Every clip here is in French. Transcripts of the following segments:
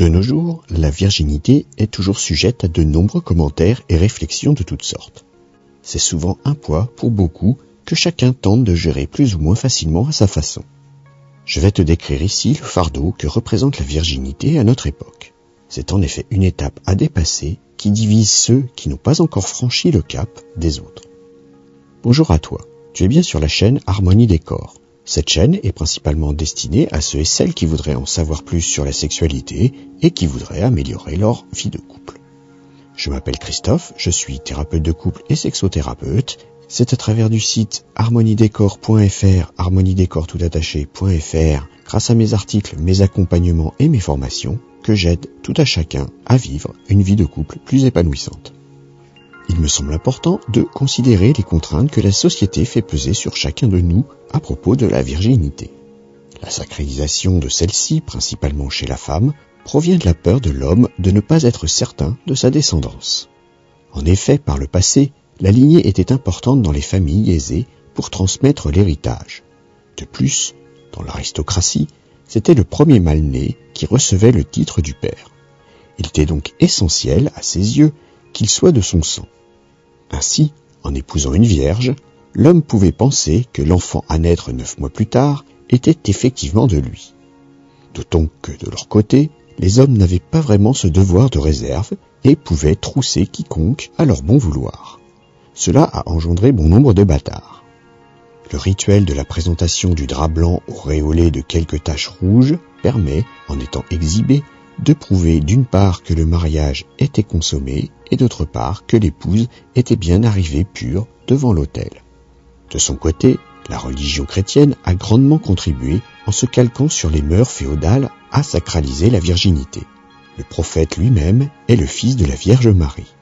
De nos jours, la virginité est toujours sujette à de nombreux commentaires et réflexions de toutes sortes. C'est souvent un poids pour beaucoup que chacun tente de gérer plus ou moins facilement à sa façon. Je vais te décrire ici le fardeau que représente la virginité à notre époque. C'est en effet une étape à dépasser qui divise ceux qui n'ont pas encore franchi le cap des autres. Bonjour à toi, tu es bien sur la chaîne Harmonie des corps. Cette chaîne est principalement destinée à ceux et celles qui voudraient en savoir plus sur la sexualité et qui voudraient améliorer leur vie de couple. Je m'appelle Christophe, je suis thérapeute de couple et sexothérapeute. C'est à travers du site harmoniedécor.fr, harmoniedécor.fr, grâce à mes articles, mes accompagnements et mes formations, que j'aide tout à chacun à vivre une vie de couple plus épanouissante. Il me semble important de considérer les contraintes que la société fait peser sur chacun de nous à propos de la virginité. La sacralisation de celle-ci, principalement chez la femme, provient de la peur de l'homme de ne pas être certain de sa descendance. En effet, par le passé, la lignée était importante dans les familles aisées pour transmettre l'héritage. De plus, dans l'aristocratie, c'était le premier mâle-né qui recevait le titre du père. Il était donc essentiel, à ses yeux, qu'il soit de son sang. Ainsi, en épousant une vierge, l'homme pouvait penser que l'enfant à naître neuf mois plus tard était effectivement de lui. D'autant que de leur côté, les hommes n'avaient pas vraiment ce devoir de réserve et pouvaient trousser quiconque à leur bon vouloir. Cela a engendré bon nombre de bâtards. Le rituel de la présentation du drap blanc auréolé de quelques taches rouges permet, en étant exhibé, de prouver d'une part que le mariage était consommé et d'autre part que l'épouse était bien arrivée pure devant l'autel. De son côté, la religion chrétienne a grandement contribué en se calquant sur les mœurs féodales à sacraliser la virginité. Le prophète lui-même est le fils de la Vierge Marie.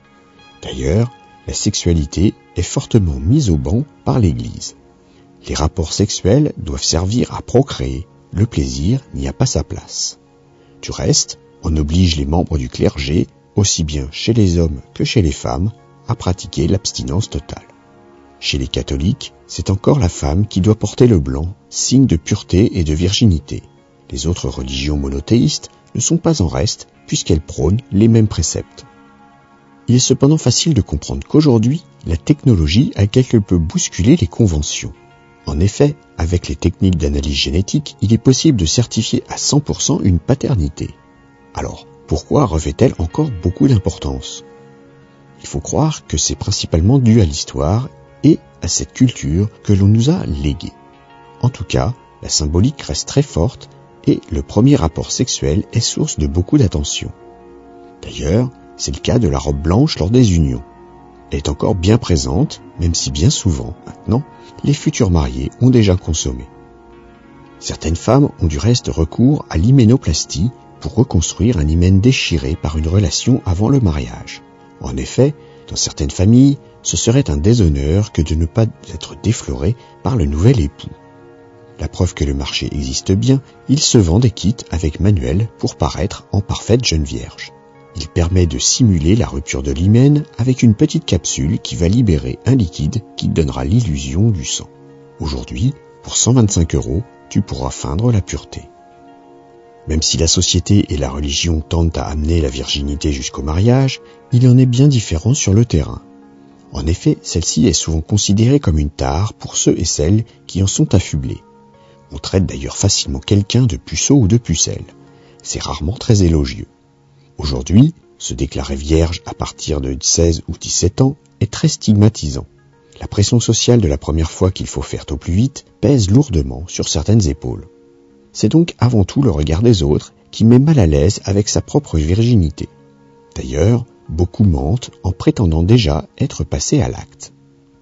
D'ailleurs, la sexualité est fortement mise au banc par l'Église. Les rapports sexuels doivent servir à procréer, le plaisir n'y a pas sa place. Du reste, on oblige les membres du clergé, aussi bien chez les hommes que chez les femmes, à pratiquer l'abstinence totale. Chez les catholiques, c'est encore la femme qui doit porter le blanc, signe de pureté et de virginité. Les autres religions monothéistes ne sont pas en reste puisqu'elles prônent les mêmes préceptes. Il est cependant facile de comprendre qu'aujourd'hui, la technologie a quelque peu bousculé les conventions. En effet, avec les techniques d'analyse génétique, il est possible de certifier à 100% une paternité. Alors, pourquoi revêt-elle encore beaucoup d'importance? Il faut croire que c'est principalement dû à l'histoire et à cette culture que l'on nous a léguée. En tout cas, la symbolique reste très forte et le premier rapport sexuel est source de beaucoup d'attention. D'ailleurs, c'est le cas de la robe blanche lors des unions. Elle est encore bien présente, même si bien souvent, maintenant, les futurs mariés ont déjà consommé. Certaines femmes ont du reste recours à l'hyménoplastie pour reconstruire un hymen déchiré par une relation avant le mariage. En effet, dans certaines familles, ce serait un déshonneur que de ne pas être défloré par le nouvel époux. La preuve que le marché existe bien, il se vend des kits avec manuel pour paraître en parfaite jeune vierge. Il permet de simuler la rupture de l'hymen avec une petite capsule qui va libérer un liquide qui donnera l'illusion du sang. Aujourd'hui, pour 125 euros, tu pourras feindre la pureté. Même si la société et la religion tentent à amener la virginité jusqu'au mariage, il en est bien différent sur le terrain. En effet, celle-ci est souvent considérée comme une tare pour ceux et celles qui en sont affublés. On traite d'ailleurs facilement quelqu'un de puceau ou de pucelle. C'est rarement très élogieux. Aujourd'hui, se déclarer vierge à partir de 16 ou 17 ans est très stigmatisant. La pression sociale de la première fois qu'il faut faire au plus vite pèse lourdement sur certaines épaules. C'est donc avant tout le regard des autres qui met mal à l'aise avec sa propre virginité. D'ailleurs, beaucoup mentent en prétendant déjà être passés à l'acte.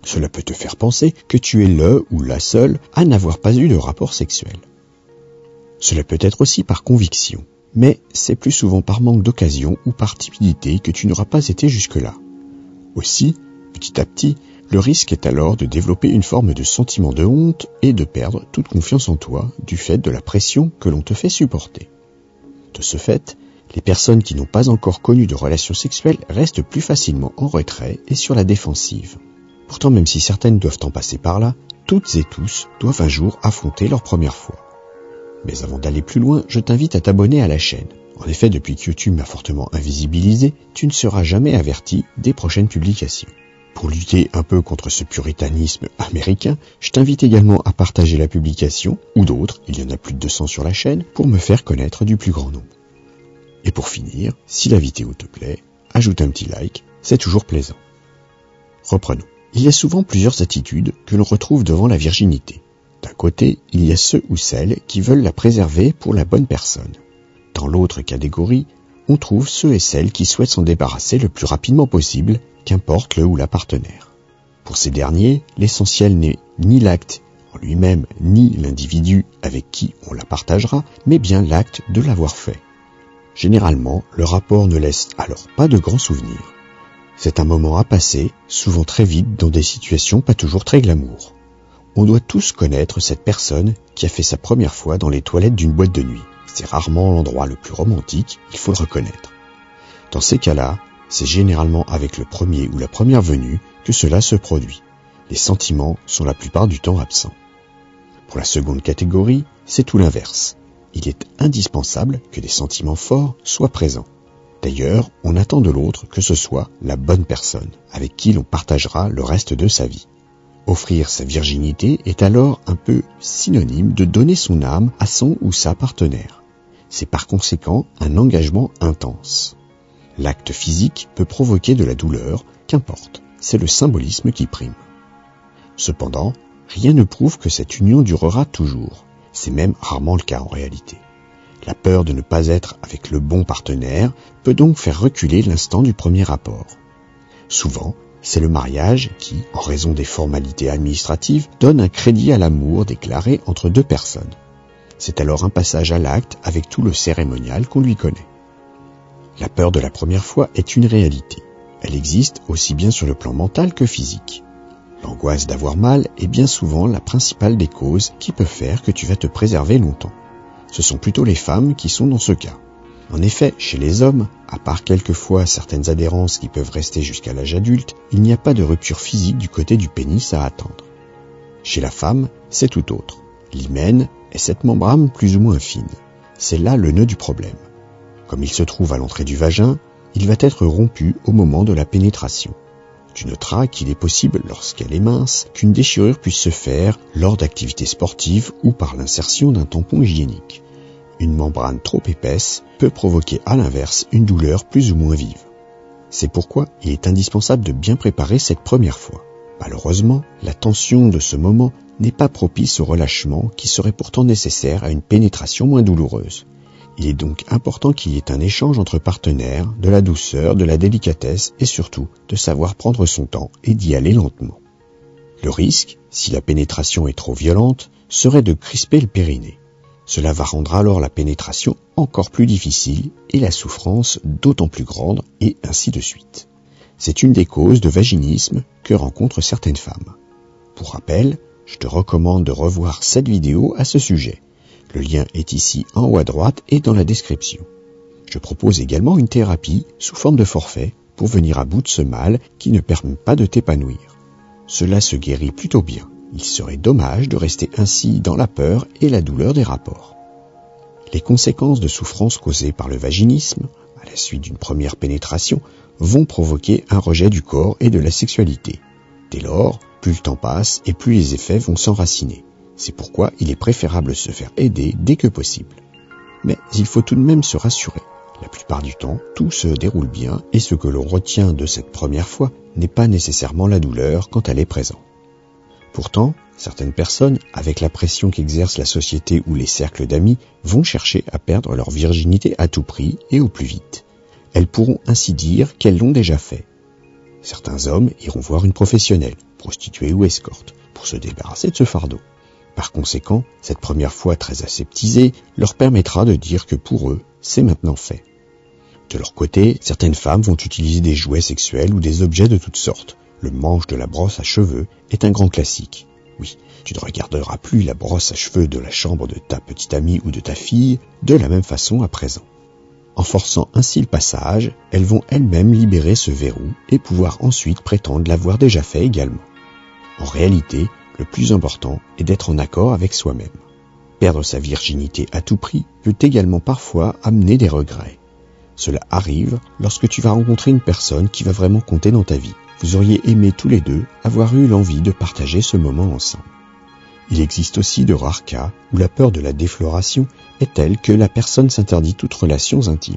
Cela peut te faire penser que tu es le ou la seule à n'avoir pas eu de rapport sexuel. Cela peut être aussi par conviction, mais c'est plus souvent par manque d'occasion ou par timidité que tu n'auras pas été jusque-là. Aussi, petit à petit, le risque est alors de développer une forme de sentiment de honte et de perdre toute confiance en toi du fait de la pression que l'on te fait supporter. De ce fait, les personnes qui n'ont pas encore connu de relations sexuelles restent plus facilement en retrait et sur la défensive. Pourtant, même si certaines doivent en passer par là, toutes et tous doivent un jour affronter leur première fois. Mais avant d'aller plus loin, je t'invite à t'abonner à la chaîne. En effet, depuis que YouTube m'a fortement invisibilisé, tu ne seras jamais averti des prochaines publications. Pour lutter un peu contre ce puritanisme américain, je t'invite également à partager la publication, ou d'autres, il y en a plus de 200 sur la chaîne, pour me faire connaître du plus grand nombre. Et pour finir, si la vidéo te plaît, ajoute un petit like, c'est toujours plaisant. Reprenons. Il y a souvent plusieurs attitudes que l'on retrouve devant la virginité. D'un côté, il y a ceux ou celles qui veulent la préserver pour la bonne personne. Dans l'autre catégorie, on trouve ceux et celles qui souhaitent s'en débarrasser le plus rapidement possible, qu'importe le ou la partenaire. Pour ces derniers, l'essentiel n'est ni l'acte en lui-même, ni l'individu avec qui on la partagera, mais bien l'acte de l'avoir fait. Généralement, le rapport ne laisse alors pas de grands souvenirs. C'est un moment à passer, souvent très vite dans des situations pas toujours très glamour. On doit tous connaître cette personne qui a fait sa première fois dans les toilettes d'une boîte de nuit. C'est rarement l'endroit le plus romantique, il faut le reconnaître. Dans ces cas-là, c'est généralement avec le premier ou la première venue que cela se produit. Les sentiments sont la plupart du temps absents. Pour la seconde catégorie, c'est tout l'inverse. Il est indispensable que des sentiments forts soient présents. D'ailleurs, on attend de l'autre que ce soit la bonne personne avec qui l'on partagera le reste de sa vie. Offrir sa virginité est alors un peu synonyme de donner son âme à son ou sa partenaire. C'est par conséquent un engagement intense. L'acte physique peut provoquer de la douleur, qu'importe, c'est le symbolisme qui prime. Cependant, rien ne prouve que cette union durera toujours. C'est même rarement le cas en réalité. La peur de ne pas être avec le bon partenaire peut donc faire reculer l'instant du premier rapport. Souvent, c'est le mariage qui, en raison des formalités administratives, donne un crédit à l'amour déclaré entre deux personnes. C'est alors un passage à l'acte avec tout le cérémonial qu'on lui connaît. La peur de la première fois est une réalité. Elle existe aussi bien sur le plan mental que physique. L'angoisse d'avoir mal est bien souvent la principale des causes qui peut faire que tu vas te préserver longtemps. Ce sont plutôt les femmes qui sont dans ce cas. En effet, chez les hommes, à part quelquefois certaines adhérences qui peuvent rester jusqu'à l'âge adulte, il n'y a pas de rupture physique du côté du pénis à attendre. Chez la femme, c'est tout autre. L'hymen est cette membrane plus ou moins fine. C'est là le nœud du problème. Comme il se trouve à l'entrée du vagin, il va être rompu au moment de la pénétration. Tu noteras qu'il est possible, lorsqu'elle est mince, qu'une déchirure puisse se faire lors d'activités sportives ou par l'insertion d'un tampon hygiénique. Une membrane trop épaisse peut provoquer à l'inverse une douleur plus ou moins vive. C'est pourquoi il est indispensable de bien préparer cette première fois. Malheureusement, la tension de ce moment n'est pas propice au relâchement qui serait pourtant nécessaire à une pénétration moins douloureuse. Il est donc important qu'il y ait un échange entre partenaires, de la douceur, de la délicatesse et surtout de savoir prendre son temps et d'y aller lentement. Le risque, si la pénétration est trop violente, serait de crisper le périnée. Cela va rendre alors la pénétration encore plus difficile et la souffrance d'autant plus grande et ainsi de suite. C'est une des causes de vaginisme que rencontrent certaines femmes. Pour rappel, je te recommande de revoir cette vidéo à ce sujet. Le lien est ici en haut à droite et dans la description. Je propose également une thérapie sous forme de forfait pour venir à bout de ce mal qui ne permet pas de t'épanouir. Cela se guérit plutôt bien. Il serait dommage de rester ainsi dans la peur et la douleur des rapports. Les conséquences de souffrances causées par le vaginisme, la suite d'une première pénétration, vont provoquer un rejet du corps et de la sexualité. Dès lors, plus le temps passe et plus les effets vont s'enraciner. C'est pourquoi il est préférable de se faire aider dès que possible. Mais il faut tout de même se rassurer. La plupart du temps, tout se déroule bien et ce que l'on retient de cette première fois n'est pas nécessairement la douleur quand elle est présente. Pourtant, certaines personnes, avec la pression qu'exerce la société ou les cercles d'amis, vont chercher à perdre leur virginité à tout prix et au plus vite. Elles pourront ainsi dire qu'elles l'ont déjà fait. Certains hommes iront voir une professionnelle, prostituée ou escorte, pour se débarrasser de ce fardeau. Par conséquent, cette première fois très aseptisée leur permettra de dire que pour eux, c'est maintenant fait. De leur côté, certaines femmes vont utiliser des jouets sexuels ou des objets de toutes sortes, le manche de la brosse à cheveux est un grand classique. Oui, tu ne regarderas plus la brosse à cheveux de la chambre de ta petite amie ou de ta fille de la même façon à présent. En forçant ainsi le passage, elles vont elles-mêmes libérer ce verrou et pouvoir ensuite prétendre l'avoir déjà fait également. En réalité, le plus important est d'être en accord avec soi-même. Perdre sa virginité à tout prix peut également parfois amener des regrets. Cela arrive lorsque tu vas rencontrer une personne qui va vraiment compter dans ta vie. Vous auriez aimé tous les deux avoir eu l'envie de partager ce moment ensemble. Il existe aussi de rares cas où la peur de la défloration est telle que la personne s'interdit toutes relations intimes.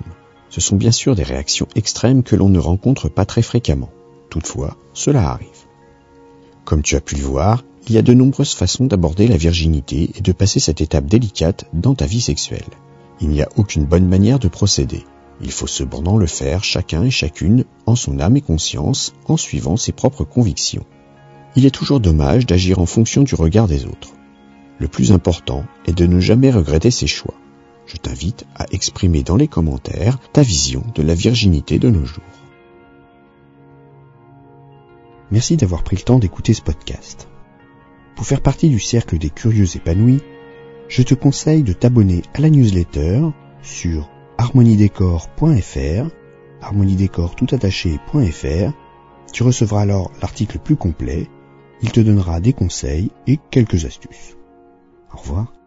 Ce sont bien sûr des réactions extrêmes que l'on ne rencontre pas très fréquemment. Toutefois, cela arrive. Comme tu as pu le voir, il y a de nombreuses façons d'aborder la virginité et de passer cette étape délicate dans ta vie sexuelle. Il n'y a aucune bonne manière de procéder. Il faut cependant le faire chacun et chacune en son âme et conscience, en suivant ses propres convictions. Il est toujours dommage d'agir en fonction du regard des autres. Le plus important est de ne jamais regretter ses choix. Je t'invite à exprimer dans les commentaires ta vision de la virginité de nos jours. Merci d'avoir pris le temps d'écouter ce podcast. Pour faire partie du cercle des curieux épanouis, je te conseille de t'abonner à la newsletter sur harmoniedécor.fr, harmoniedécor tout attaché.fr. Tu recevras alors l'article plus complet. Il te donnera des conseils et quelques astuces. Au revoir.